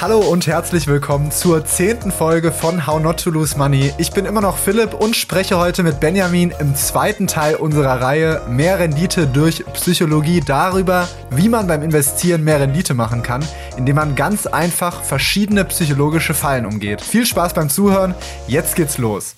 Hallo und herzlich willkommen zur zehnten Folge von How Not to Lose Money. Ich bin immer noch Philipp und spreche heute mit Benjamin im zweiten Teil unserer Reihe Mehr Rendite durch Psychologie darüber, wie man beim Investieren mehr Rendite machen kann, indem man ganz einfach verschiedene psychologische Fallen umgeht. Viel Spaß beim Zuhören, jetzt geht's los.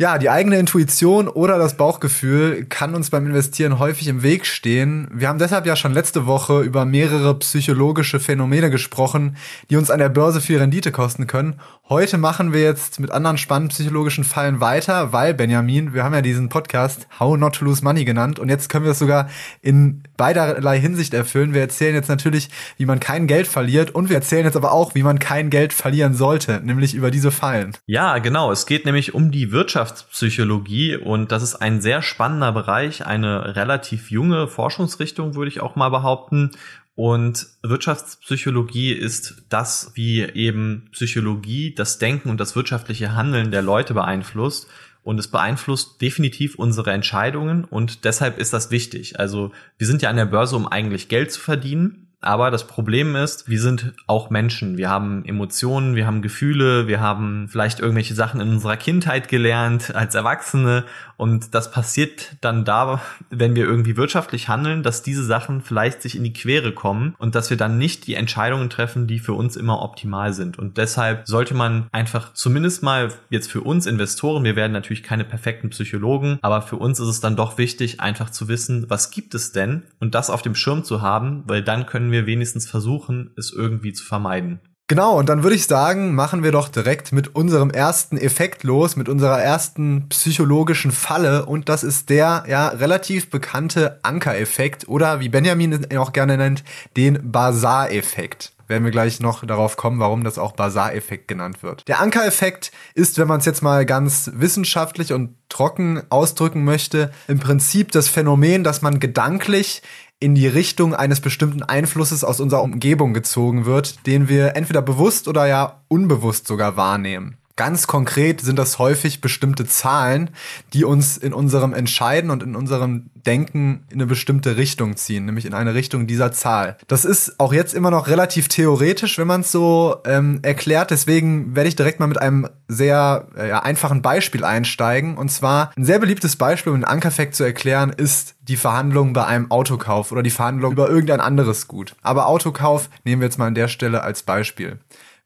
Ja, die eigene Intuition oder das Bauchgefühl kann uns beim Investieren häufig im Weg stehen. Wir haben deshalb ja schon letzte Woche über mehrere psychologische Phänomene gesprochen, die uns an der Börse viel Rendite kosten können. Heute machen wir jetzt mit anderen spannenden psychologischen Fallen weiter, weil Benjamin, wir haben ja diesen Podcast How Not to Lose Money genannt und jetzt können wir es sogar in beiderlei Hinsicht erfüllen. Wir erzählen jetzt natürlich, wie man kein Geld verliert und wir erzählen jetzt aber auch, wie man kein Geld verlieren sollte, nämlich über diese Fallen. Ja, genau. Es geht nämlich um die Wirtschaft Wirtschaftspsychologie und das ist ein sehr spannender Bereich, eine relativ junge Forschungsrichtung, würde ich auch mal behaupten. Und Wirtschaftspsychologie ist das, wie eben Psychologie das Denken und das wirtschaftliche Handeln der Leute beeinflusst. Und es beeinflusst definitiv unsere Entscheidungen und deshalb ist das wichtig. Also wir sind ja an der Börse, um eigentlich Geld zu verdienen. Aber das Problem ist, wir sind auch Menschen. Wir haben Emotionen, wir haben Gefühle, wir haben vielleicht irgendwelche Sachen in unserer Kindheit gelernt als Erwachsene. Und das passiert dann da, wenn wir irgendwie wirtschaftlich handeln, dass diese Sachen vielleicht sich in die Quere kommen und dass wir dann nicht die Entscheidungen treffen, die für uns immer optimal sind. Und deshalb sollte man einfach zumindest mal jetzt für uns Investoren, wir werden natürlich keine perfekten Psychologen, aber für uns ist es dann doch wichtig, einfach zu wissen, was gibt es denn und das auf dem Schirm zu haben, weil dann können können wir wenigstens versuchen, es irgendwie zu vermeiden. Genau, und dann würde ich sagen, machen wir doch direkt mit unserem ersten Effekt los, mit unserer ersten psychologischen Falle. Und das ist der ja relativ bekannte Ankereffekt oder wie Benjamin ihn auch gerne nennt, den Basar-Effekt werden wir gleich noch darauf kommen, warum das auch Basar-Effekt genannt wird. Der Anker-Effekt ist, wenn man es jetzt mal ganz wissenschaftlich und trocken ausdrücken möchte, im Prinzip das Phänomen, dass man gedanklich in die Richtung eines bestimmten Einflusses aus unserer Umgebung gezogen wird, den wir entweder bewusst oder ja unbewusst sogar wahrnehmen. Ganz konkret sind das häufig bestimmte Zahlen, die uns in unserem Entscheiden und in unserem Denken in eine bestimmte Richtung ziehen, nämlich in eine Richtung dieser Zahl. Das ist auch jetzt immer noch relativ theoretisch, wenn man es so ähm, erklärt. Deswegen werde ich direkt mal mit einem sehr äh, einfachen Beispiel einsteigen. Und zwar ein sehr beliebtes Beispiel, um den Ankerfekt zu erklären, ist die Verhandlung bei einem Autokauf oder die Verhandlung über irgendein anderes Gut. Aber Autokauf nehmen wir jetzt mal an der Stelle als Beispiel.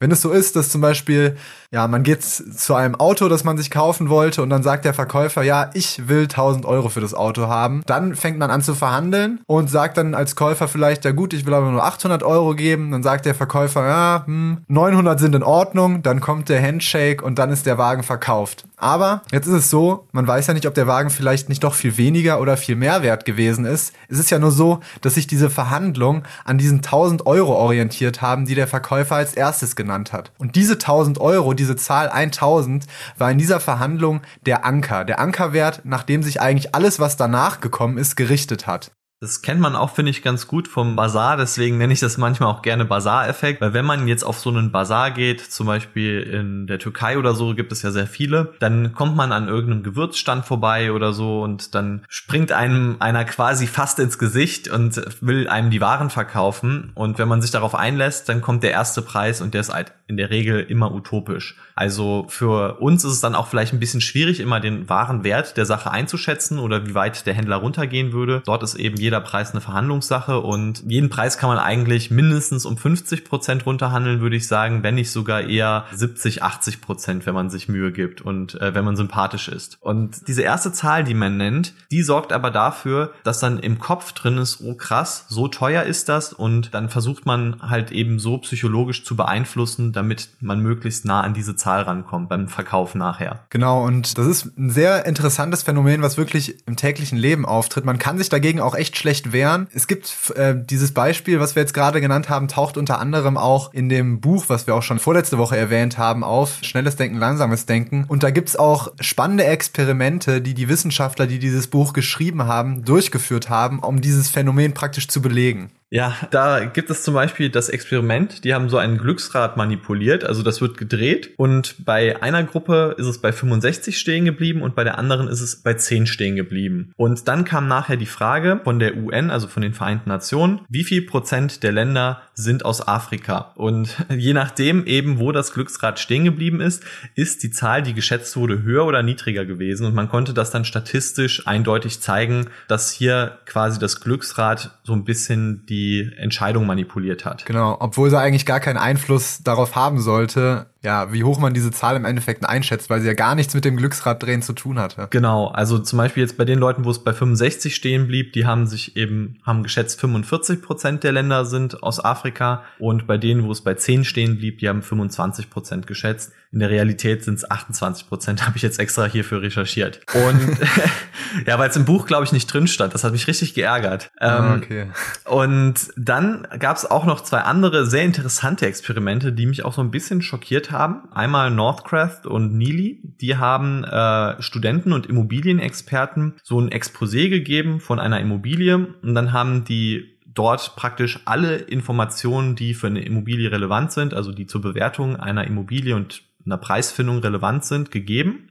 Wenn es so ist, dass zum Beispiel, ja, man geht zu einem Auto, das man sich kaufen wollte und dann sagt der Verkäufer, ja, ich will 1000 Euro für das Auto haben, dann fängt man an zu verhandeln und sagt dann als Käufer vielleicht, ja gut, ich will aber nur 800 Euro geben, dann sagt der Verkäufer, ja, hm, 900 sind in Ordnung, dann kommt der Handshake und dann ist der Wagen verkauft. Aber jetzt ist es so, man weiß ja nicht, ob der Wagen vielleicht nicht doch viel weniger oder viel mehr wert gewesen ist. Es ist ja nur so, dass sich diese Verhandlung an diesen 1000 Euro orientiert haben, die der Verkäufer als erstes genannt hat. Und diese 1000 Euro, diese Zahl 1000, war in dieser Verhandlung der Anker, der Ankerwert, nachdem sich eigentlich alles, was danach gekommen ist, gerichtet hat. Das kennt man auch, finde ich, ganz gut vom Bazar. Deswegen nenne ich das manchmal auch gerne Bazar-Effekt. Weil wenn man jetzt auf so einen Bazar geht, zum Beispiel in der Türkei oder so, gibt es ja sehr viele, dann kommt man an irgendeinem Gewürzstand vorbei oder so und dann springt einem einer quasi fast ins Gesicht und will einem die Waren verkaufen. Und wenn man sich darauf einlässt, dann kommt der erste Preis und der ist halt in der Regel immer utopisch. Also für uns ist es dann auch vielleicht ein bisschen schwierig, immer den wahren Wert der Sache einzuschätzen oder wie weit der Händler runtergehen würde. Dort ist eben jeder Preis eine Verhandlungssache und jeden Preis kann man eigentlich mindestens um 50 Prozent runterhandeln, würde ich sagen, wenn nicht sogar eher 70, 80 Prozent, wenn man sich Mühe gibt und äh, wenn man sympathisch ist. Und diese erste Zahl, die man nennt, die sorgt aber dafür, dass dann im Kopf drin ist, oh krass, so teuer ist das und dann versucht man halt eben so psychologisch zu beeinflussen, damit man möglichst nah an diese Zahl rankommt beim Verkauf nachher. Genau, und das ist ein sehr interessantes Phänomen, was wirklich im täglichen Leben auftritt. Man kann sich dagegen auch echt schlecht wehren. Es gibt äh, dieses Beispiel, was wir jetzt gerade genannt haben, taucht unter anderem auch in dem Buch, was wir auch schon vorletzte Woche erwähnt haben, auf Schnelles Denken, Langsames Denken. Und da gibt's auch spannende Experimente, die die Wissenschaftler, die dieses Buch geschrieben haben, durchgeführt haben, um dieses Phänomen praktisch zu belegen. Ja, da gibt es zum Beispiel das Experiment, die haben so ein Glücksrad manipuliert, also das wird gedreht und bei einer Gruppe ist es bei 65 stehen geblieben und bei der anderen ist es bei 10 stehen geblieben. Und dann kam nachher die Frage von der UN, also von den Vereinten Nationen, wie viel Prozent der Länder sind aus Afrika? Und je nachdem eben, wo das Glücksrad stehen geblieben ist, ist die Zahl, die geschätzt wurde, höher oder niedriger gewesen und man konnte das dann statistisch eindeutig zeigen, dass hier quasi das Glücksrad so ein bisschen die Entscheidung manipuliert hat. Genau, obwohl sie eigentlich gar keinen Einfluss darauf haben sollte, ja, wie hoch man diese Zahl im Endeffekt einschätzt, weil sie ja gar nichts mit dem Glücksraddrehen zu tun hatte. Genau, also zum Beispiel jetzt bei den Leuten, wo es bei 65 stehen blieb, die haben sich eben, haben geschätzt 45 Prozent der Länder sind aus Afrika und bei denen, wo es bei 10 stehen blieb, die haben 25 Prozent geschätzt. In der Realität sind es 28 Prozent, habe ich jetzt extra hierfür recherchiert. Und ja, weil es im Buch, glaube ich, nicht drin stand. Das hat mich richtig geärgert. Ah, ähm, okay. Und dann gab es auch noch zwei andere sehr interessante Experimente, die mich auch so ein bisschen schockiert haben. Einmal Northcraft und Neely. Die haben äh, Studenten und Immobilienexperten so ein Exposé gegeben von einer Immobilie und dann haben die dort praktisch alle Informationen, die für eine Immobilie relevant sind, also die zur Bewertung einer Immobilie und einer Preisfindung relevant sind, gegeben.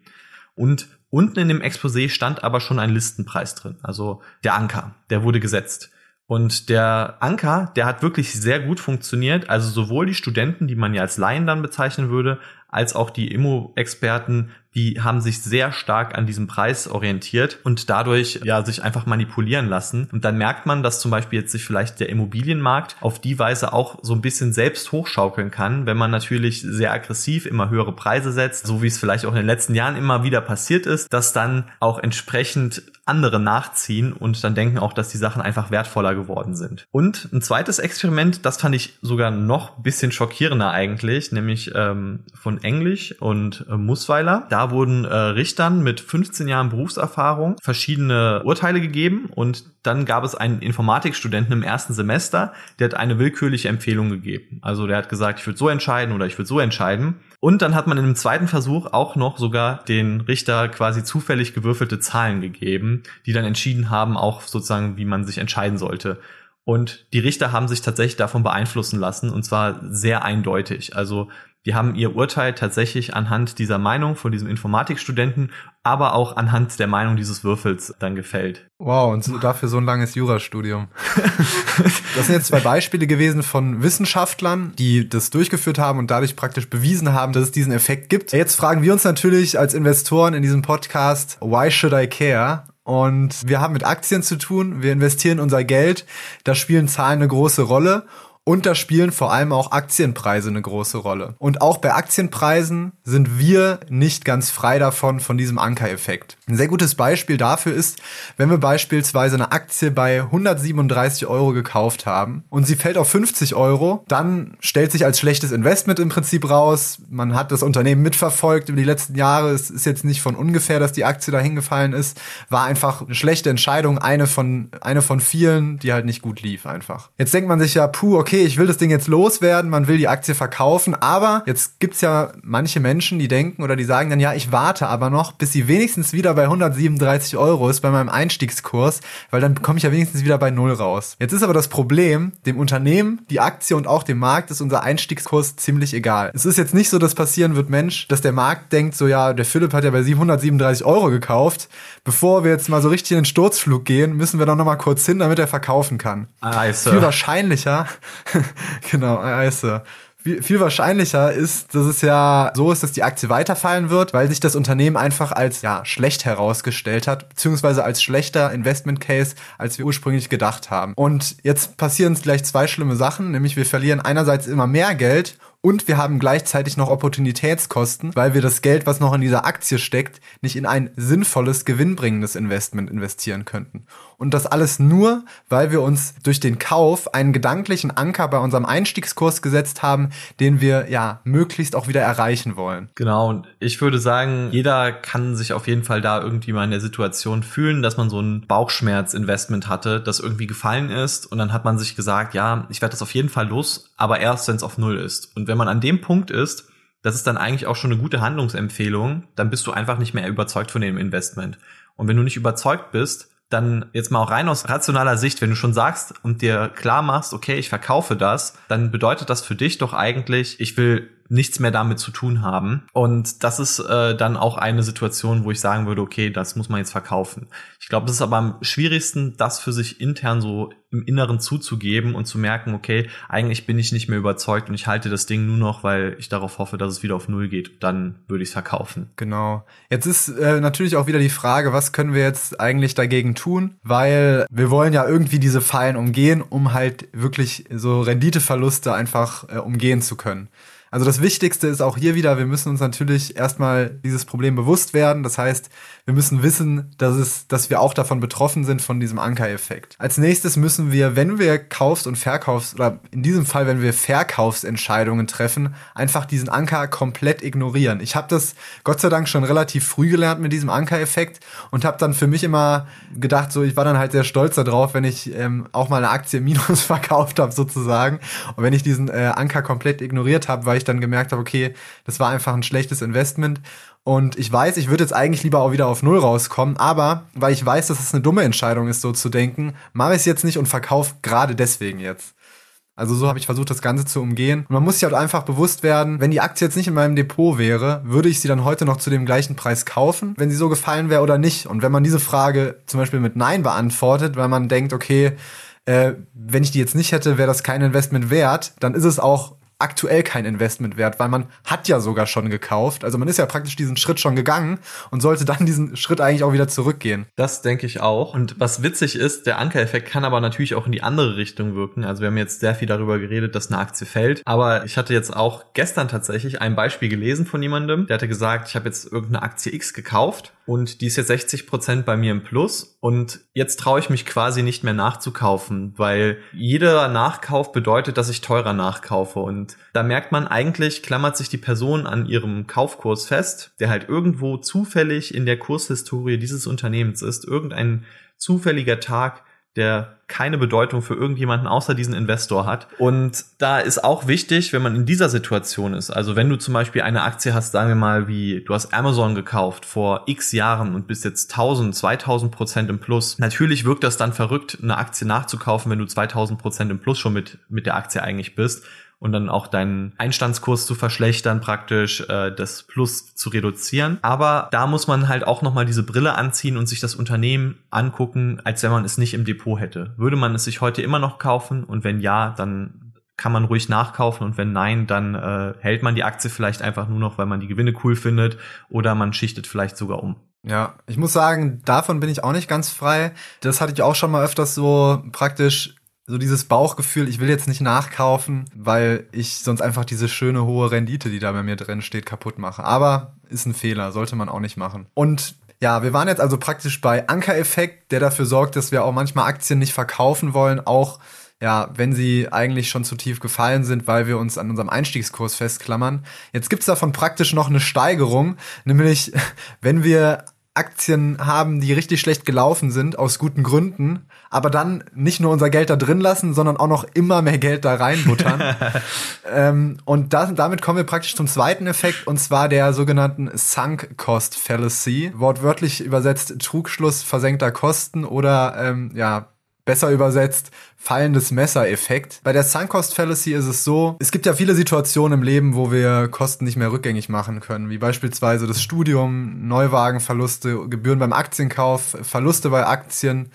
Und unten in dem Exposé stand aber schon ein Listenpreis drin, also der Anker, der wurde gesetzt. Und der Anker, der hat wirklich sehr gut funktioniert. Also sowohl die Studenten, die man ja als Laien dann bezeichnen würde, als auch die Immo-Experten die haben sich sehr stark an diesem Preis orientiert und dadurch ja sich einfach manipulieren lassen. Und dann merkt man, dass zum Beispiel jetzt sich vielleicht der Immobilienmarkt auf die Weise auch so ein bisschen selbst hochschaukeln kann, wenn man natürlich sehr aggressiv immer höhere Preise setzt, so wie es vielleicht auch in den letzten Jahren immer wieder passiert ist, dass dann auch entsprechend andere nachziehen und dann denken auch, dass die Sachen einfach wertvoller geworden sind. Und ein zweites Experiment, das fand ich sogar noch bisschen schockierender eigentlich, nämlich ähm, von Englisch und äh, Musweiler. Da wurden äh, Richtern mit 15 Jahren Berufserfahrung verschiedene Urteile gegeben und dann gab es einen Informatikstudenten im ersten Semester, der hat eine willkürliche Empfehlung gegeben. Also der hat gesagt, ich würde so entscheiden oder ich würde so entscheiden. Und dann hat man in dem zweiten Versuch auch noch sogar den Richter quasi zufällig gewürfelte Zahlen gegeben, die dann entschieden haben, auch sozusagen, wie man sich entscheiden sollte. Und die Richter haben sich tatsächlich davon beeinflussen lassen und zwar sehr eindeutig. Also die haben ihr Urteil tatsächlich anhand dieser Meinung von diesem Informatikstudenten, aber auch anhand der Meinung dieses Würfels dann gefällt. Wow, und so, dafür so ein langes Jurastudium. das sind jetzt zwei Beispiele gewesen von Wissenschaftlern, die das durchgeführt haben und dadurch praktisch bewiesen haben, dass es diesen Effekt gibt. Jetzt fragen wir uns natürlich als Investoren in diesem Podcast, why should I care? Und wir haben mit Aktien zu tun, wir investieren unser Geld, da spielen Zahlen eine große Rolle. Und da spielen vor allem auch Aktienpreise eine große Rolle. Und auch bei Aktienpreisen sind wir nicht ganz frei davon, von diesem Ankereffekt. Ein sehr gutes Beispiel dafür ist, wenn wir beispielsweise eine Aktie bei 137 Euro gekauft haben und sie fällt auf 50 Euro, dann stellt sich als schlechtes Investment im Prinzip raus. Man hat das Unternehmen mitverfolgt über die letzten Jahre. Es ist jetzt nicht von ungefähr, dass die Aktie da hingefallen ist. War einfach eine schlechte Entscheidung, eine von, eine von vielen, die halt nicht gut lief einfach. Jetzt denkt man sich ja, puh, okay, okay, ich will das Ding jetzt loswerden, man will die Aktie verkaufen, aber jetzt gibt's ja manche Menschen, die denken oder die sagen dann, ja, ich warte aber noch, bis sie wenigstens wieder bei 137 Euro ist bei meinem Einstiegskurs, weil dann komme ich ja wenigstens wieder bei Null raus. Jetzt ist aber das Problem, dem Unternehmen, die Aktie und auch dem Markt ist unser Einstiegskurs ziemlich egal. Es ist jetzt nicht so, dass passieren wird, Mensch, dass der Markt denkt, so ja, der Philipp hat ja bei 737 Euro gekauft, bevor wir jetzt mal so richtig in den Sturzflug gehen, müssen wir doch noch mal kurz hin, damit er verkaufen kann. Also. Viel wahrscheinlicher genau, viel, viel wahrscheinlicher ist, dass es ja so ist, dass die Aktie weiterfallen wird, weil sich das Unternehmen einfach als ja schlecht herausgestellt hat, beziehungsweise als schlechter Investment Case, als wir ursprünglich gedacht haben. Und jetzt passieren gleich zwei schlimme Sachen, nämlich wir verlieren einerseits immer mehr Geld und wir haben gleichzeitig noch Opportunitätskosten, weil wir das Geld, was noch in dieser Aktie steckt, nicht in ein sinnvolles, gewinnbringendes Investment investieren könnten. Und das alles nur, weil wir uns durch den Kauf einen gedanklichen Anker bei unserem Einstiegskurs gesetzt haben, den wir ja möglichst auch wieder erreichen wollen. Genau, und ich würde sagen, jeder kann sich auf jeden Fall da irgendwie mal in der Situation fühlen, dass man so ein Bauchschmerz-Investment hatte, das irgendwie gefallen ist und dann hat man sich gesagt, ja, ich werde das auf jeden Fall los, aber erst, wenn es auf Null ist. Und wenn man an dem Punkt ist, das ist dann eigentlich auch schon eine gute Handlungsempfehlung, dann bist du einfach nicht mehr überzeugt von dem Investment. Und wenn du nicht überzeugt bist, dann jetzt mal auch rein aus rationaler Sicht, wenn du schon sagst und dir klar machst, okay, ich verkaufe das, dann bedeutet das für dich doch eigentlich, ich will nichts mehr damit zu tun haben. Und das ist äh, dann auch eine Situation, wo ich sagen würde, okay, das muss man jetzt verkaufen. Ich glaube, es ist aber am schwierigsten, das für sich intern so im Inneren zuzugeben und zu merken, okay, eigentlich bin ich nicht mehr überzeugt und ich halte das Ding nur noch, weil ich darauf hoffe, dass es wieder auf Null geht. Dann würde ich es verkaufen. Genau. Jetzt ist äh, natürlich auch wieder die Frage, was können wir jetzt eigentlich dagegen tun? Weil wir wollen ja irgendwie diese Fallen umgehen, um halt wirklich so Renditeverluste einfach äh, umgehen zu können. Also das Wichtigste ist auch hier wieder, wir müssen uns natürlich erstmal dieses Problem bewusst werden. Das heißt, wir müssen wissen, dass es, dass wir auch davon betroffen sind von diesem Ankereffekt. Als nächstes müssen wir, wenn wir Kaufs- und Verkaufs- oder in diesem Fall, wenn wir Verkaufsentscheidungen treffen, einfach diesen Anker komplett ignorieren. Ich habe das Gott sei Dank schon relativ früh gelernt mit diesem Ankereffekt und habe dann für mich immer gedacht, so ich war dann halt sehr stolz darauf, wenn ich ähm, auch mal eine Aktie Minus verkauft habe sozusagen und wenn ich diesen äh, Anker komplett ignoriert habe, weil ich dann gemerkt habe, okay, das war einfach ein schlechtes Investment. Und ich weiß, ich würde jetzt eigentlich lieber auch wieder auf Null rauskommen, aber weil ich weiß, dass es eine dumme Entscheidung ist, so zu denken, mache ich es jetzt nicht und verkaufe gerade deswegen jetzt. Also so habe ich versucht, das Ganze zu umgehen. Und man muss sich halt einfach bewusst werden, wenn die Aktie jetzt nicht in meinem Depot wäre, würde ich sie dann heute noch zu dem gleichen Preis kaufen, wenn sie so gefallen wäre oder nicht. Und wenn man diese Frage zum Beispiel mit Nein beantwortet, weil man denkt, okay, äh, wenn ich die jetzt nicht hätte, wäre das kein Investment wert, dann ist es auch aktuell kein Investment wert, weil man hat ja sogar schon gekauft. Also man ist ja praktisch diesen Schritt schon gegangen und sollte dann diesen Schritt eigentlich auch wieder zurückgehen. Das denke ich auch. Und was witzig ist, der Ankereffekt kann aber natürlich auch in die andere Richtung wirken. Also wir haben jetzt sehr viel darüber geredet, dass eine Aktie fällt. Aber ich hatte jetzt auch gestern tatsächlich ein Beispiel gelesen von jemandem, der hatte gesagt, ich habe jetzt irgendeine Aktie X gekauft und die ist jetzt 60 Prozent bei mir im Plus und jetzt traue ich mich quasi nicht mehr nachzukaufen, weil jeder Nachkauf bedeutet, dass ich teurer nachkaufe. Und da merkt man eigentlich, klammert sich die Person an ihrem Kaufkurs fest, der halt irgendwo zufällig in der Kurshistorie dieses Unternehmens ist, irgendein zufälliger Tag, der keine Bedeutung für irgendjemanden außer diesen Investor hat. Und da ist auch wichtig, wenn man in dieser Situation ist, also wenn du zum Beispiel eine Aktie hast, sagen wir mal, wie du hast Amazon gekauft vor x Jahren und bist jetzt 1000, 2000 Prozent im Plus. Natürlich wirkt das dann verrückt, eine Aktie nachzukaufen, wenn du 2000 Prozent im Plus schon mit, mit der Aktie eigentlich bist und dann auch deinen Einstandskurs zu verschlechtern, praktisch äh, das Plus zu reduzieren. Aber da muss man halt auch nochmal diese Brille anziehen und sich das Unternehmen angucken, als wenn man es nicht im Depot hätte. Würde man es sich heute immer noch kaufen und wenn ja, dann kann man ruhig nachkaufen und wenn nein, dann äh, hält man die Aktie vielleicht einfach nur noch, weil man die Gewinne cool findet oder man schichtet vielleicht sogar um. Ja, ich muss sagen, davon bin ich auch nicht ganz frei. Das hatte ich auch schon mal öfters so praktisch so dieses Bauchgefühl, ich will jetzt nicht nachkaufen, weil ich sonst einfach diese schöne hohe Rendite, die da bei mir drin steht, kaputt mache. Aber ist ein Fehler, sollte man auch nicht machen. Und ja, wir waren jetzt also praktisch bei Ankereffekt, der dafür sorgt, dass wir auch manchmal Aktien nicht verkaufen wollen, auch ja, wenn sie eigentlich schon zu tief gefallen sind, weil wir uns an unserem Einstiegskurs festklammern. Jetzt gibt's davon praktisch noch eine Steigerung, nämlich wenn wir Aktien haben, die richtig schlecht gelaufen sind, aus guten Gründen, aber dann nicht nur unser Geld da drin lassen, sondern auch noch immer mehr Geld da reinbuttern. ähm, und das, damit kommen wir praktisch zum zweiten Effekt, und zwar der sogenannten Sunk Cost Fallacy. Wortwörtlich übersetzt Trugschluss versenkter Kosten oder ähm, ja, Besser übersetzt, fallendes Messer-Effekt. Bei der Sunk-Cost Fallacy ist es so, es gibt ja viele Situationen im Leben, wo wir Kosten nicht mehr rückgängig machen können, wie beispielsweise das Studium, Neuwagenverluste, Gebühren beim Aktienkauf, Verluste bei Aktien.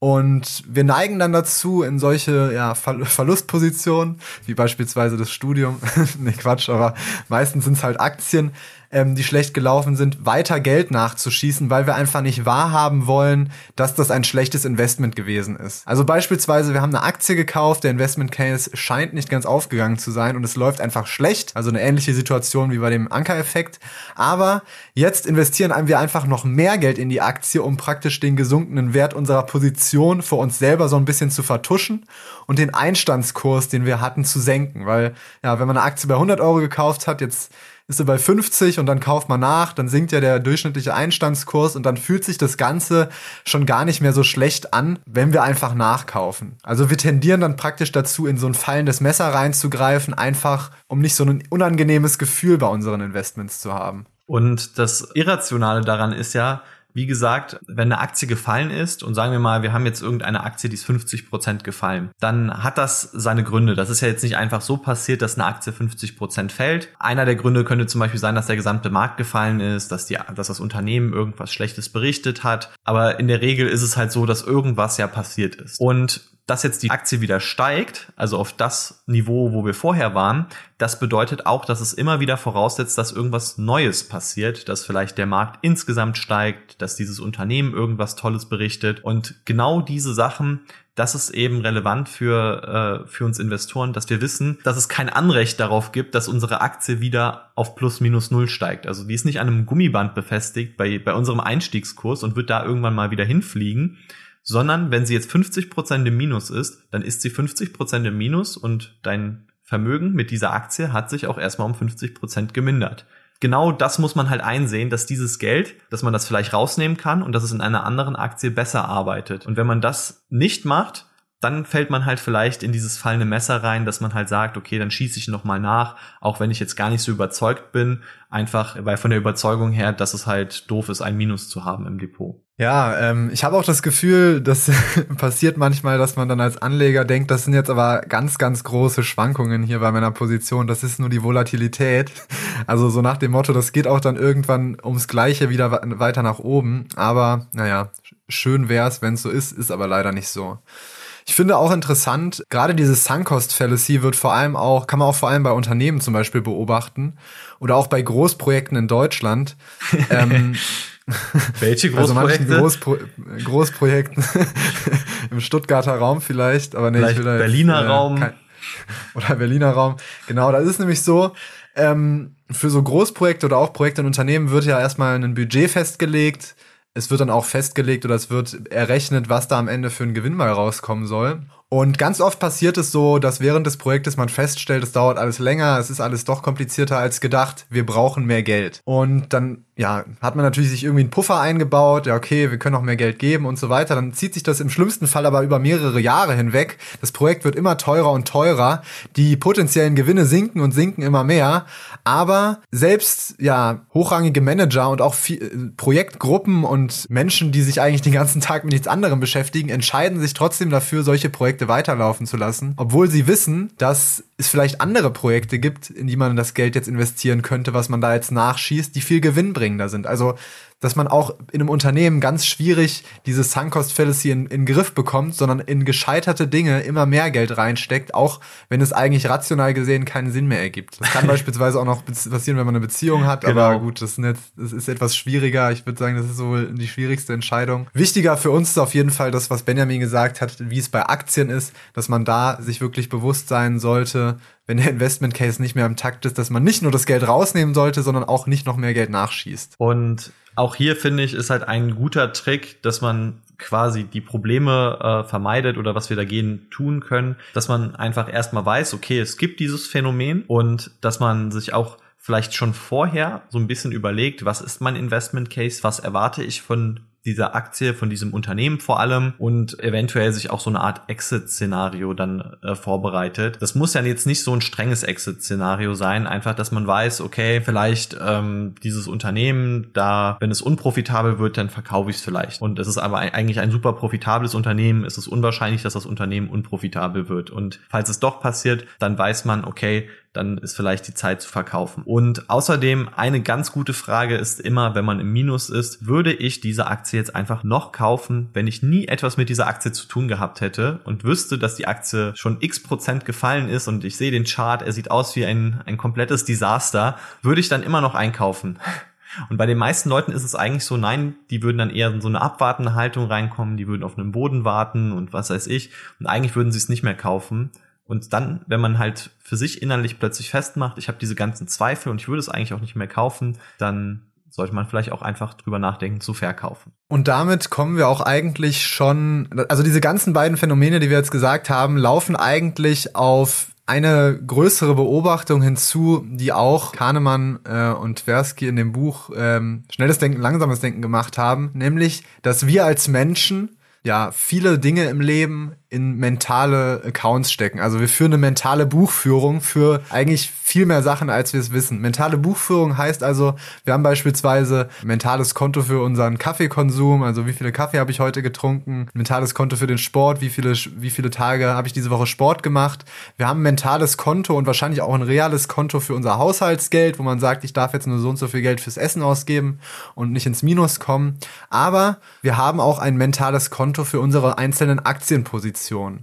Und wir neigen dann dazu, in solche ja, Ver Verlustpositionen, wie beispielsweise das Studium, ne Quatsch, aber meistens sind es halt Aktien, ähm, die schlecht gelaufen sind, weiter Geld nachzuschießen, weil wir einfach nicht wahrhaben wollen, dass das ein schlechtes Investment gewesen ist. Also beispielsweise, wir haben eine Aktie gekauft, der Investment Case scheint nicht ganz aufgegangen zu sein und es läuft einfach schlecht. Also eine ähnliche Situation wie bei dem Ankereffekt. Aber jetzt investieren wir einfach noch mehr Geld in die Aktie, um praktisch den gesunkenen Wert unserer Position für uns selber so ein bisschen zu vertuschen und den Einstandskurs, den wir hatten, zu senken. Weil, ja, wenn man eine Aktie bei 100 Euro gekauft hat, jetzt ist er bei 50 und dann kauft man nach, dann sinkt ja der durchschnittliche Einstandskurs und dann fühlt sich das Ganze schon gar nicht mehr so schlecht an, wenn wir einfach nachkaufen. Also wir tendieren dann praktisch dazu, in so ein fallendes Messer reinzugreifen, einfach um nicht so ein unangenehmes Gefühl bei unseren Investments zu haben. Und das Irrationale daran ist ja, wie gesagt, wenn eine Aktie gefallen ist und sagen wir mal, wir haben jetzt irgendeine Aktie, die ist 50 Prozent gefallen, dann hat das seine Gründe. Das ist ja jetzt nicht einfach so passiert, dass eine Aktie 50 Prozent fällt. Einer der Gründe könnte zum Beispiel sein, dass der gesamte Markt gefallen ist, dass die, dass das Unternehmen irgendwas Schlechtes berichtet hat. Aber in der Regel ist es halt so, dass irgendwas ja passiert ist. Und dass jetzt die Aktie wieder steigt, also auf das Niveau, wo wir vorher waren, das bedeutet auch, dass es immer wieder voraussetzt, dass irgendwas Neues passiert, dass vielleicht der Markt insgesamt steigt, dass dieses Unternehmen irgendwas Tolles berichtet. Und genau diese Sachen, das ist eben relevant für, äh, für uns Investoren, dass wir wissen, dass es kein Anrecht darauf gibt, dass unsere Aktie wieder auf plus minus null steigt. Also die ist nicht an einem Gummiband befestigt bei, bei unserem Einstiegskurs und wird da irgendwann mal wieder hinfliegen, sondern wenn sie jetzt 50 Prozent im Minus ist, dann ist sie 50 Prozent im Minus und dein Vermögen mit dieser Aktie hat sich auch erstmal um 50 Prozent gemindert. Genau das muss man halt einsehen, dass dieses Geld, dass man das vielleicht rausnehmen kann und dass es in einer anderen Aktie besser arbeitet. Und wenn man das nicht macht, dann fällt man halt vielleicht in dieses fallende Messer rein, dass man halt sagt, okay, dann schieße ich noch mal nach, auch wenn ich jetzt gar nicht so überzeugt bin, einfach weil von der Überzeugung her, dass es halt doof ist, ein Minus zu haben im Depot. Ja, ähm, ich habe auch das Gefühl, das passiert manchmal, dass man dann als Anleger denkt, das sind jetzt aber ganz, ganz große Schwankungen hier bei meiner Position. Das ist nur die Volatilität. Also so nach dem Motto, das geht auch dann irgendwann ums Gleiche wieder weiter nach oben. Aber naja, schön wär's, wenn es so ist, ist aber leider nicht so. Ich finde auch interessant, gerade dieses Sunk-Cost Fallacy wird vor allem auch, kann man auch vor allem bei Unternehmen zum Beispiel beobachten oder auch bei Großprojekten in Deutschland. ähm, Welche Großprojekte? Also Großpro Großprojekten im Stuttgarter Raum vielleicht, aber nee, vielleicht ich will da Berliner jetzt, äh, Raum. Kein, oder Berliner Raum. Genau, das ist nämlich so, ähm, für so Großprojekte oder auch Projekte in Unternehmen wird ja erstmal ein Budget festgelegt es wird dann auch festgelegt oder es wird errechnet, was da am Ende für ein Gewinn mal rauskommen soll. Und ganz oft passiert es so, dass während des Projektes man feststellt, es dauert alles länger, es ist alles doch komplizierter als gedacht, wir brauchen mehr Geld. Und dann, ja, hat man natürlich sich irgendwie einen Puffer eingebaut, ja, okay, wir können auch mehr Geld geben und so weiter. Dann zieht sich das im schlimmsten Fall aber über mehrere Jahre hinweg. Das Projekt wird immer teurer und teurer. Die potenziellen Gewinne sinken und sinken immer mehr. Aber selbst, ja, hochrangige Manager und auch viel, Projektgruppen und Menschen, die sich eigentlich den ganzen Tag mit nichts anderem beschäftigen, entscheiden sich trotzdem dafür, solche Projekte Projekte weiterlaufen zu lassen, obwohl sie wissen, dass es vielleicht andere Projekte gibt, in die man das Geld jetzt investieren könnte, was man da jetzt nachschießt, die viel gewinnbringender sind. Also dass man auch in einem Unternehmen ganz schwierig diese Sunk-Cost Fallacy in, in Griff bekommt, sondern in gescheiterte Dinge immer mehr Geld reinsteckt, auch wenn es eigentlich rational gesehen keinen Sinn mehr ergibt. Das kann beispielsweise auch noch passieren, wenn man eine Beziehung hat, genau. aber gut, das ist, nicht, das ist etwas schwieriger. Ich würde sagen, das ist so die schwierigste Entscheidung. Wichtiger für uns ist auf jeden Fall das, was Benjamin gesagt hat, wie es bei Aktien ist, dass man da sich wirklich bewusst sein sollte, wenn der Investment Case nicht mehr im Takt ist, dass man nicht nur das Geld rausnehmen sollte, sondern auch nicht noch mehr Geld nachschießt. Und auch hier finde ich, ist halt ein guter Trick, dass man quasi die Probleme äh, vermeidet oder was wir dagegen tun können, dass man einfach erstmal weiß, okay, es gibt dieses Phänomen und dass man sich auch vielleicht schon vorher so ein bisschen überlegt, was ist mein Investment Case, was erwarte ich von dieser Aktie, von diesem Unternehmen vor allem und eventuell sich auch so eine Art Exit-Szenario dann äh, vorbereitet. Das muss ja jetzt nicht so ein strenges Exit-Szenario sein, einfach, dass man weiß, okay, vielleicht ähm, dieses Unternehmen, da, wenn es unprofitabel wird, dann verkaufe ich es vielleicht. Und es ist aber eigentlich ein super profitables Unternehmen, es ist unwahrscheinlich, dass das Unternehmen unprofitabel wird. Und falls es doch passiert, dann weiß man, okay, dann ist vielleicht die Zeit zu verkaufen. Und außerdem eine ganz gute Frage ist immer, wenn man im Minus ist, würde ich diese Aktie jetzt einfach noch kaufen, wenn ich nie etwas mit dieser Aktie zu tun gehabt hätte und wüsste, dass die Aktie schon x Prozent gefallen ist und ich sehe den Chart, er sieht aus wie ein, ein komplettes Desaster, würde ich dann immer noch einkaufen. Und bei den meisten Leuten ist es eigentlich so, nein, die würden dann eher in so eine abwartende Haltung reinkommen, die würden auf einem Boden warten und was weiß ich. Und eigentlich würden sie es nicht mehr kaufen. Und dann, wenn man halt für sich innerlich plötzlich festmacht, ich habe diese ganzen Zweifel und ich würde es eigentlich auch nicht mehr kaufen, dann sollte man vielleicht auch einfach drüber nachdenken zu verkaufen. Und damit kommen wir auch eigentlich schon, also diese ganzen beiden Phänomene, die wir jetzt gesagt haben, laufen eigentlich auf eine größere Beobachtung hinzu, die auch Kahnemann äh, und Tversky in dem Buch ähm, Schnelles Denken, Langsames Denken gemacht haben, nämlich, dass wir als Menschen ja viele Dinge im Leben in mentale Accounts stecken. Also wir führen eine mentale Buchführung für eigentlich viel mehr Sachen, als wir es wissen. Mentale Buchführung heißt also, wir haben beispielsweise mentales Konto für unseren Kaffeekonsum, also wie viele Kaffee habe ich heute getrunken, mentales Konto für den Sport, wie viele, wie viele Tage habe ich diese Woche Sport gemacht. Wir haben ein mentales Konto und wahrscheinlich auch ein reales Konto für unser Haushaltsgeld, wo man sagt, ich darf jetzt nur so und so viel Geld fürs Essen ausgeben und nicht ins Minus kommen. Aber wir haben auch ein mentales Konto für unsere einzelnen Aktienpositionen.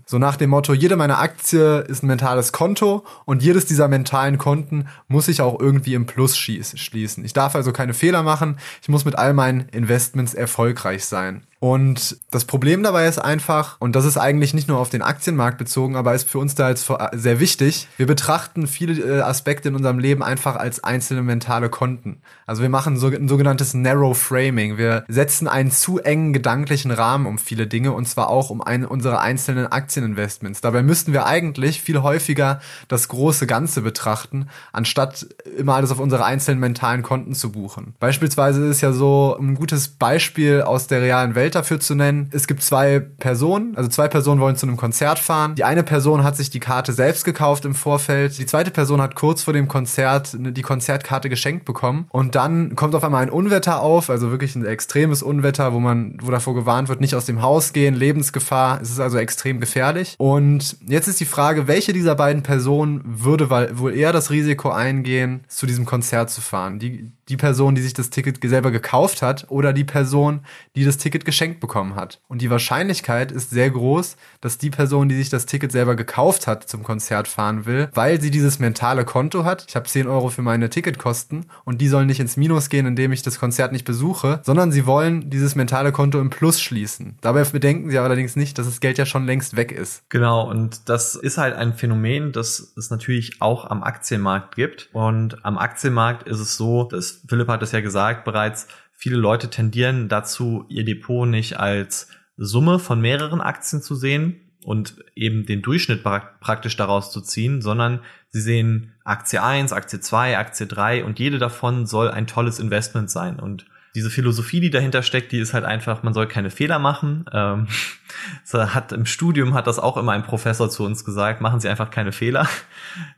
So nach dem Motto, jede meiner Aktie ist ein mentales Konto und jedes dieser mentalen Konten muss ich auch irgendwie im Plus schließen. Ich darf also keine Fehler machen. Ich muss mit all meinen Investments erfolgreich sein. Und das Problem dabei ist einfach, und das ist eigentlich nicht nur auf den Aktienmarkt bezogen, aber ist für uns da jetzt sehr wichtig, wir betrachten viele äh, Aspekte in unserem Leben einfach als einzelne mentale Konten. Also wir machen ein sogenanntes Narrow Framing. Wir setzen einen zu engen gedanklichen Rahmen um viele Dinge und zwar auch um ein, unsere einzelnen Aktieninvestments. Dabei müssten wir eigentlich viel häufiger das große Ganze betrachten, anstatt immer alles auf unsere einzelnen mentalen Konten zu buchen. Beispielsweise ist ja so ein gutes Beispiel aus der realen Welt dafür zu nennen. Es gibt zwei Personen, also zwei Personen wollen zu einem Konzert fahren. Die eine Person hat sich die Karte selbst gekauft im Vorfeld. Die zweite Person hat kurz vor dem Konzert die Konzertkarte geschenkt bekommen. Und dann kommt auf einmal ein Unwetter auf, also wirklich ein extremes Unwetter, wo man, wo davor gewarnt wird, nicht aus dem Haus gehen, Lebensgefahr. Es ist also extrem gefährlich. Und jetzt ist die Frage, welche dieser beiden Personen würde wohl eher das Risiko eingehen, zu diesem Konzert zu fahren? Die, die Person, die sich das Ticket selber gekauft hat oder die Person, die das Ticket geschenkt bekommen hat. Und die Wahrscheinlichkeit ist sehr groß, dass die Person, die sich das Ticket selber gekauft hat, zum Konzert fahren will, weil sie dieses mentale Konto hat. Ich habe 10 Euro für meine Ticketkosten und die sollen nicht ins Minus gehen, indem ich das Konzert nicht besuche, sondern sie wollen dieses mentale Konto im Plus schließen. Dabei bedenken sie allerdings nicht, dass das Geld ja schon längst weg ist. Genau, und das ist halt ein Phänomen, das es natürlich auch am Aktienmarkt gibt. Und am Aktienmarkt ist es so, dass Philipp hat es ja gesagt bereits, viele Leute tendieren dazu, ihr Depot nicht als Summe von mehreren Aktien zu sehen und eben den Durchschnitt praktisch daraus zu ziehen, sondern sie sehen Aktie 1, Aktie 2, Aktie 3 und jede davon soll ein tolles Investment sein. Und diese Philosophie, die dahinter steckt, die ist halt einfach, man soll keine Fehler machen. Ähm, hat im Studium hat das auch immer ein Professor zu uns gesagt, machen Sie einfach keine Fehler,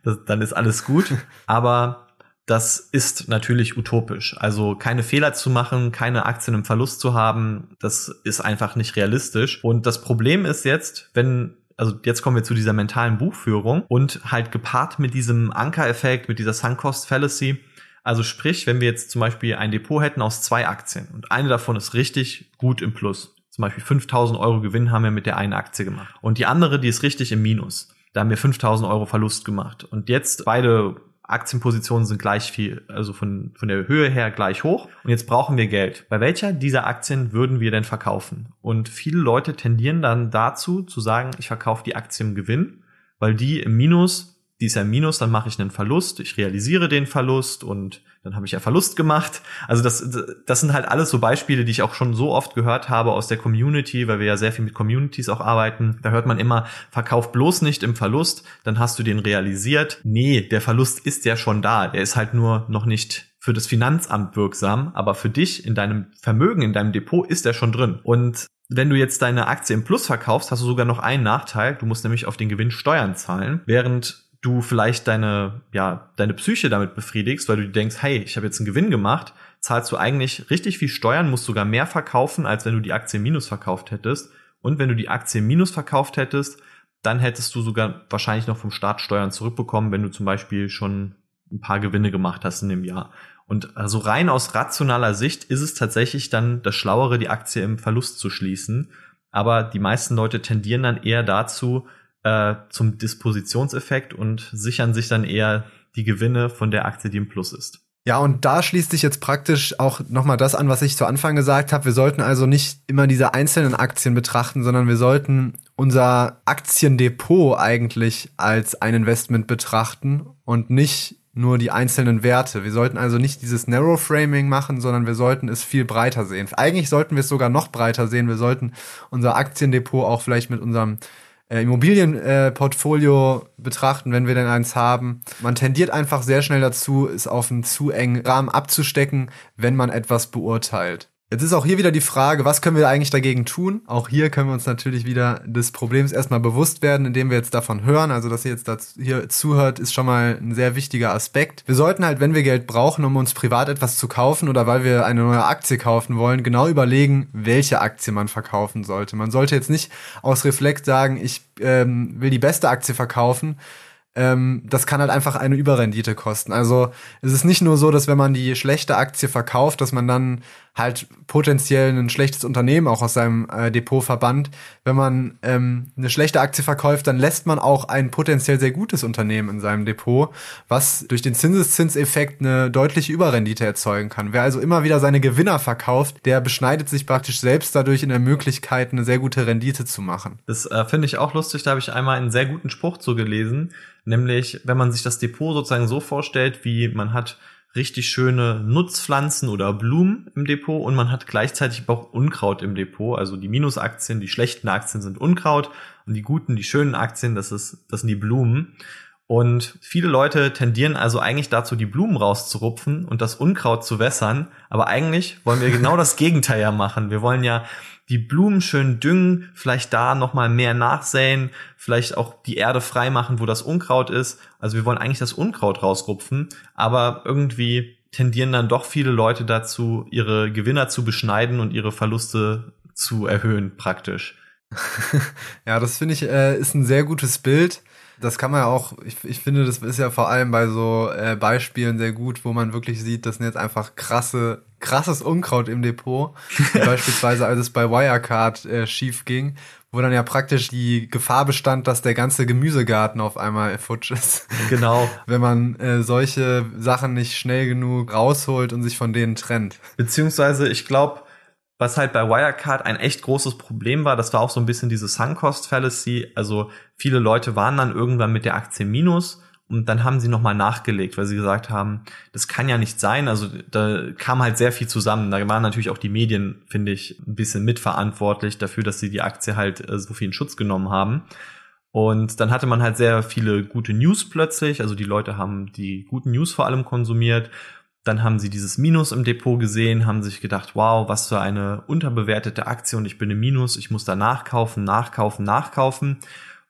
das, dann ist alles gut. Aber das ist natürlich utopisch. Also keine Fehler zu machen, keine Aktien im Verlust zu haben, das ist einfach nicht realistisch. Und das Problem ist jetzt, wenn also jetzt kommen wir zu dieser mentalen Buchführung und halt gepaart mit diesem Anker-Effekt, mit dieser Sunk-Cost Fallacy. Also sprich, wenn wir jetzt zum Beispiel ein Depot hätten aus zwei Aktien und eine davon ist richtig gut im Plus. Zum Beispiel 5000 Euro Gewinn haben wir mit der einen Aktie gemacht. Und die andere, die ist richtig im Minus. Da haben wir 5000 Euro Verlust gemacht. Und jetzt beide Aktienpositionen sind gleich viel, also von, von der Höhe her gleich hoch. Und jetzt brauchen wir Geld. Bei welcher dieser Aktien würden wir denn verkaufen? Und viele Leute tendieren dann dazu zu sagen, ich verkaufe die Aktie im Gewinn, weil die im Minus die ist ja im Minus, dann mache ich einen Verlust, ich realisiere den Verlust und dann habe ich ja Verlust gemacht. Also das, das sind halt alles so Beispiele, die ich auch schon so oft gehört habe aus der Community, weil wir ja sehr viel mit Communities auch arbeiten. Da hört man immer, verkauf bloß nicht im Verlust, dann hast du den realisiert. Nee, der Verlust ist ja schon da, der ist halt nur noch nicht für das Finanzamt wirksam, aber für dich in deinem Vermögen, in deinem Depot ist er schon drin. Und wenn du jetzt deine Aktie im Plus verkaufst, hast du sogar noch einen Nachteil. Du musst nämlich auf den Gewinn Steuern zahlen, während du vielleicht deine, ja, deine Psyche damit befriedigst, weil du denkst, hey, ich habe jetzt einen Gewinn gemacht, zahlst du eigentlich richtig viel Steuern, musst sogar mehr verkaufen, als wenn du die Aktie minus verkauft hättest. Und wenn du die Aktie minus verkauft hättest, dann hättest du sogar wahrscheinlich noch vom Staat Steuern zurückbekommen, wenn du zum Beispiel schon ein paar Gewinne gemacht hast in dem Jahr. Und also rein aus rationaler Sicht ist es tatsächlich dann das Schlauere, die Aktie im Verlust zu schließen. Aber die meisten Leute tendieren dann eher dazu, äh, zum Dispositionseffekt und sichern sich dann eher die Gewinne von der Aktie, die im Plus ist. Ja, und da schließt sich jetzt praktisch auch nochmal das an, was ich zu Anfang gesagt habe. Wir sollten also nicht immer diese einzelnen Aktien betrachten, sondern wir sollten unser Aktiendepot eigentlich als ein Investment betrachten und nicht nur die einzelnen Werte. Wir sollten also nicht dieses Narrow Framing machen, sondern wir sollten es viel breiter sehen. Eigentlich sollten wir es sogar noch breiter sehen. Wir sollten unser Aktiendepot auch vielleicht mit unserem äh, Immobilienportfolio äh, betrachten, wenn wir denn eins haben. Man tendiert einfach sehr schnell dazu, es auf einen zu engen Rahmen abzustecken, wenn man etwas beurteilt. Jetzt ist auch hier wieder die Frage, was können wir eigentlich dagegen tun? Auch hier können wir uns natürlich wieder des Problems erstmal bewusst werden, indem wir jetzt davon hören. Also, dass ihr jetzt dazu, hier zuhört, ist schon mal ein sehr wichtiger Aspekt. Wir sollten halt, wenn wir Geld brauchen, um uns privat etwas zu kaufen oder weil wir eine neue Aktie kaufen wollen, genau überlegen, welche Aktie man verkaufen sollte. Man sollte jetzt nicht aus Reflex sagen, ich ähm, will die beste Aktie verkaufen, ähm, das kann halt einfach eine Überrendite kosten. Also es ist nicht nur so, dass wenn man die schlechte Aktie verkauft, dass man dann halt potenziell ein schlechtes Unternehmen auch aus seinem äh, Depot verbannt. Wenn man ähm, eine schlechte Aktie verkauft, dann lässt man auch ein potenziell sehr gutes Unternehmen in seinem Depot, was durch den Zinseszinseffekt eine deutliche Überrendite erzeugen kann. Wer also immer wieder seine Gewinner verkauft, der beschneidet sich praktisch selbst dadurch in der Möglichkeit, eine sehr gute Rendite zu machen. Das äh, finde ich auch lustig. Da habe ich einmal einen sehr guten Spruch zu gelesen, nämlich wenn man sich das Depot sozusagen so vorstellt, wie man hat richtig schöne Nutzpflanzen oder Blumen im Depot und man hat gleichzeitig auch Unkraut im Depot. Also die Minusaktien, die schlechten Aktien sind Unkraut und die guten, die schönen Aktien, das ist, das sind die Blumen. Und viele Leute tendieren also eigentlich dazu, die Blumen rauszurupfen und das Unkraut zu wässern. Aber eigentlich wollen wir genau das Gegenteil ja machen. Wir wollen ja die Blumen schön düngen, vielleicht da nochmal mehr nachsäen, vielleicht auch die Erde frei machen, wo das Unkraut ist. Also wir wollen eigentlich das Unkraut rausrupfen, aber irgendwie tendieren dann doch viele Leute dazu, ihre Gewinner zu beschneiden und ihre Verluste zu erhöhen, praktisch. ja, das finde ich äh, ist ein sehr gutes Bild. Das kann man ja auch, ich, ich finde, das ist ja vor allem bei so äh, Beispielen sehr gut, wo man wirklich sieht, das sind jetzt einfach krasse, krasses Unkraut im Depot. Beispielsweise als es bei Wirecard äh, schief ging, wo dann ja praktisch die Gefahr bestand, dass der ganze Gemüsegarten auf einmal futsch ist. Genau. Wenn man äh, solche Sachen nicht schnell genug rausholt und sich von denen trennt. Beziehungsweise, ich glaube, was halt bei Wirecard ein echt großes Problem war, das war auch so ein bisschen diese Sunk-Cost Fallacy. Also viele Leute waren dann irgendwann mit der Aktie minus und dann haben sie nochmal nachgelegt, weil sie gesagt haben, das kann ja nicht sein. Also da kam halt sehr viel zusammen. Da waren natürlich auch die Medien, finde ich, ein bisschen mitverantwortlich dafür, dass sie die Aktie halt äh, so viel in Schutz genommen haben. Und dann hatte man halt sehr viele gute News plötzlich. Also die Leute haben die guten News vor allem konsumiert dann haben sie dieses Minus im Depot gesehen, haben sich gedacht, wow, was für eine unterbewertete Aktie und ich bin im Minus, ich muss da nachkaufen, nachkaufen, nachkaufen.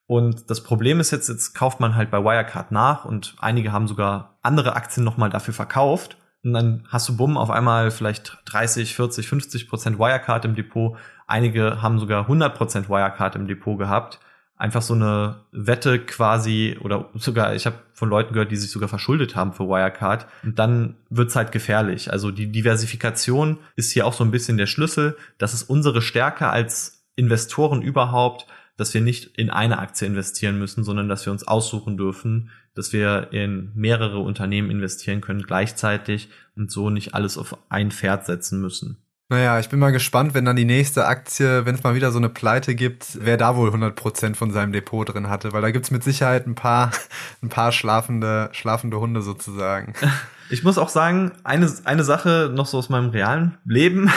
Und das Problem ist jetzt, jetzt kauft man halt bei Wirecard nach und einige haben sogar andere Aktien nochmal dafür verkauft. Und dann hast du bumm auf einmal vielleicht 30, 40, 50 Prozent Wirecard im Depot. Einige haben sogar 100 Prozent Wirecard im Depot gehabt einfach so eine Wette quasi oder sogar, ich habe von Leuten gehört, die sich sogar verschuldet haben für Wirecard. Und dann wird's halt gefährlich. Also die Diversifikation ist hier auch so ein bisschen der Schlüssel. Das ist unsere Stärke als Investoren überhaupt, dass wir nicht in eine Aktie investieren müssen, sondern dass wir uns aussuchen dürfen, dass wir in mehrere Unternehmen investieren können gleichzeitig und so nicht alles auf ein Pferd setzen müssen. Naja, ich bin mal gespannt, wenn dann die nächste Aktie, wenn es mal wieder so eine Pleite gibt, wer da wohl 100% von seinem Depot drin hatte, weil da gibt's mit Sicherheit ein paar, ein paar schlafende, schlafende Hunde sozusagen. Ich muss auch sagen, eine, eine Sache noch so aus meinem realen Leben,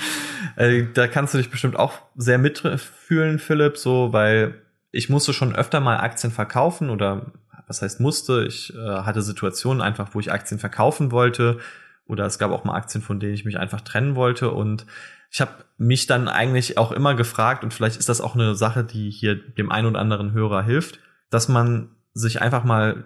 äh, da kannst du dich bestimmt auch sehr mitfühlen, Philipp, so, weil ich musste schon öfter mal Aktien verkaufen oder was heißt musste, ich äh, hatte Situationen einfach, wo ich Aktien verkaufen wollte, oder es gab auch mal Aktien, von denen ich mich einfach trennen wollte. Und ich habe mich dann eigentlich auch immer gefragt, und vielleicht ist das auch eine Sache, die hier dem einen oder anderen Hörer hilft, dass man sich einfach mal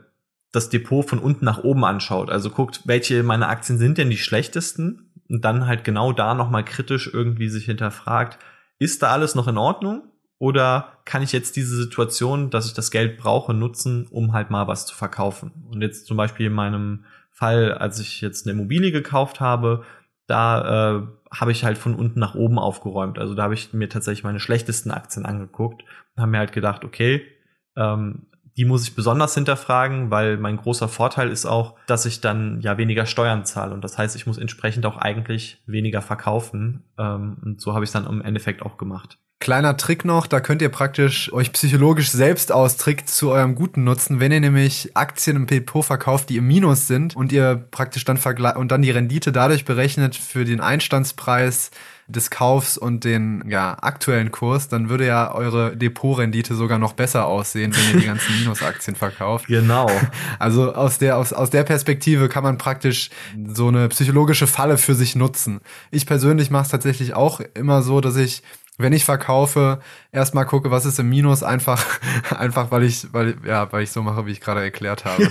das Depot von unten nach oben anschaut. Also guckt, welche meiner Aktien sind denn die schlechtesten? Und dann halt genau da nochmal kritisch irgendwie sich hinterfragt, ist da alles noch in Ordnung? Oder kann ich jetzt diese Situation, dass ich das Geld brauche, nutzen, um halt mal was zu verkaufen? Und jetzt zum Beispiel in meinem Fall, als ich jetzt eine Immobilie gekauft habe, da äh, habe ich halt von unten nach oben aufgeräumt. Also da habe ich mir tatsächlich meine schlechtesten Aktien angeguckt und habe mir halt gedacht, okay, ähm, die muss ich besonders hinterfragen, weil mein großer Vorteil ist auch, dass ich dann ja weniger Steuern zahle. Und das heißt, ich muss entsprechend auch eigentlich weniger verkaufen. Ähm, und so habe ich es dann im Endeffekt auch gemacht. Kleiner Trick noch, da könnt ihr praktisch euch psychologisch selbst austrickt zu eurem guten Nutzen, wenn ihr nämlich Aktien im Depot verkauft, die im Minus sind und ihr praktisch dann vergleicht und dann die Rendite dadurch berechnet für den Einstandspreis des Kaufs und den ja, aktuellen Kurs, dann würde ja eure Depotrendite sogar noch besser aussehen, wenn ihr die ganzen Minusaktien verkauft. Genau. Also aus der, aus, aus der Perspektive kann man praktisch so eine psychologische Falle für sich nutzen. Ich persönlich mache es tatsächlich auch immer so, dass ich wenn ich verkaufe, erstmal gucke, was ist im Minus, einfach, einfach weil ich, weil, ja, weil ich so mache, wie ich gerade erklärt habe.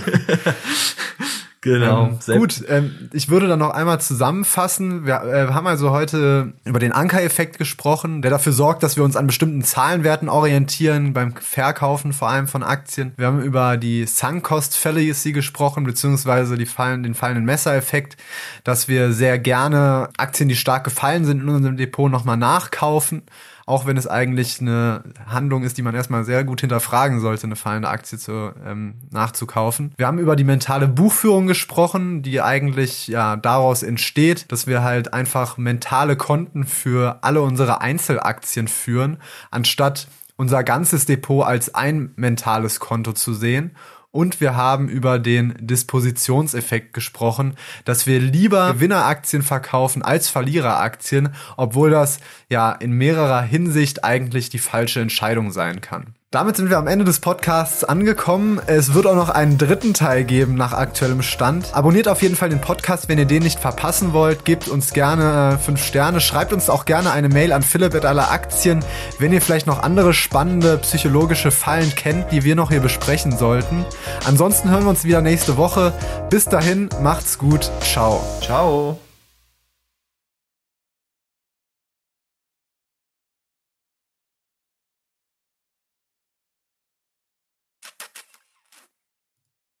Genau. Ähm, gut, ähm, ich würde dann noch einmal zusammenfassen. Wir äh, haben also heute über den Anker-Effekt gesprochen, der dafür sorgt, dass wir uns an bestimmten Zahlenwerten orientieren, beim Verkaufen vor allem von Aktien. Wir haben über die Sunk-Cost Fallacy gesprochen, beziehungsweise die fallen, den fallenden Messereffekt, dass wir sehr gerne Aktien, die stark gefallen sind, in unserem Depot nochmal nachkaufen auch wenn es eigentlich eine Handlung ist, die man erstmal sehr gut hinterfragen sollte, eine fallende Aktie zu, ähm, nachzukaufen. Wir haben über die mentale Buchführung gesprochen, die eigentlich ja daraus entsteht, dass wir halt einfach mentale Konten für alle unsere Einzelaktien führen, anstatt unser ganzes Depot als ein mentales Konto zu sehen und wir haben über den Dispositionseffekt gesprochen, dass wir lieber Gewinneraktien verkaufen als Verliereraktien, obwohl das ja in mehrerer Hinsicht eigentlich die falsche Entscheidung sein kann. Damit sind wir am Ende des Podcasts angekommen. Es wird auch noch einen dritten Teil geben nach aktuellem Stand. Abonniert auf jeden Fall den Podcast, wenn ihr den nicht verpassen wollt. Gebt uns gerne äh, fünf Sterne. Schreibt uns auch gerne eine Mail an Philipp et aller Aktien, wenn ihr vielleicht noch andere spannende psychologische Fallen kennt, die wir noch hier besprechen sollten. Ansonsten hören wir uns wieder nächste Woche. Bis dahin, macht's gut. Ciao. Ciao.